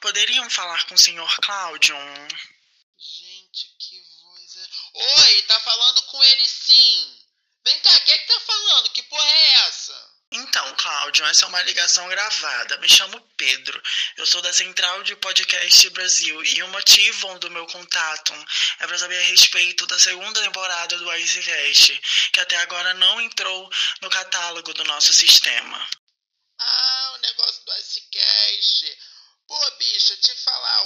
poderiam falar com o senhor Cláudio? Gente, que voz é. Oi, tá falando com ele sim. Vem cá, quem é que tá falando? Que porra é essa? Então, Cláudio, essa é uma ligação gravada. Me chamo Pedro. Eu sou da Central de Podcast Brasil e o motivo do meu contato é para saber a respeito da segunda temporada do IceCast, que até agora não entrou no catálogo do nosso sistema. Ah, o negócio do IceCast. Pô, bicho,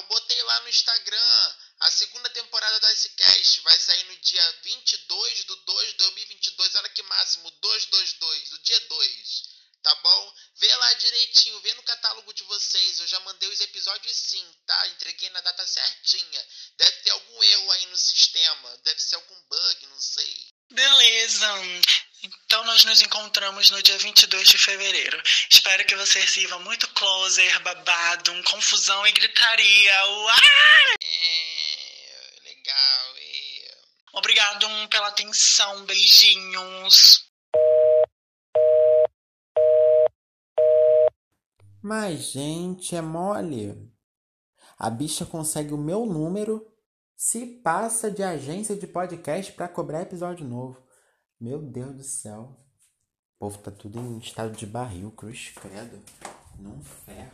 botei lá no Instagram. A segunda temporada do IceCast vai sair no dia 22 do 2 de 2022. Olha que máximo, 222, o dia 2. Tá bom? Vê lá direitinho, vê no catálogo de vocês. Eu já mandei os episódios sim, tá? Entreguei na data certinha. Deve ter algum erro aí no sistema. Deve ser algum bug, não sei. Beleza. Então nós nos encontramos no dia 22 de fevereiro. Espero que você sirva muito closer, babado, um confusão e gritaria. Uau! É, legal. É. Obrigado pela atenção. Beijinhos. Mas, gente, é mole. A bicha consegue o meu número, se passa de agência de podcast para cobrar episódio novo. Meu Deus do céu. O povo tá tudo em estado de barril, cruz credo. Não ferra.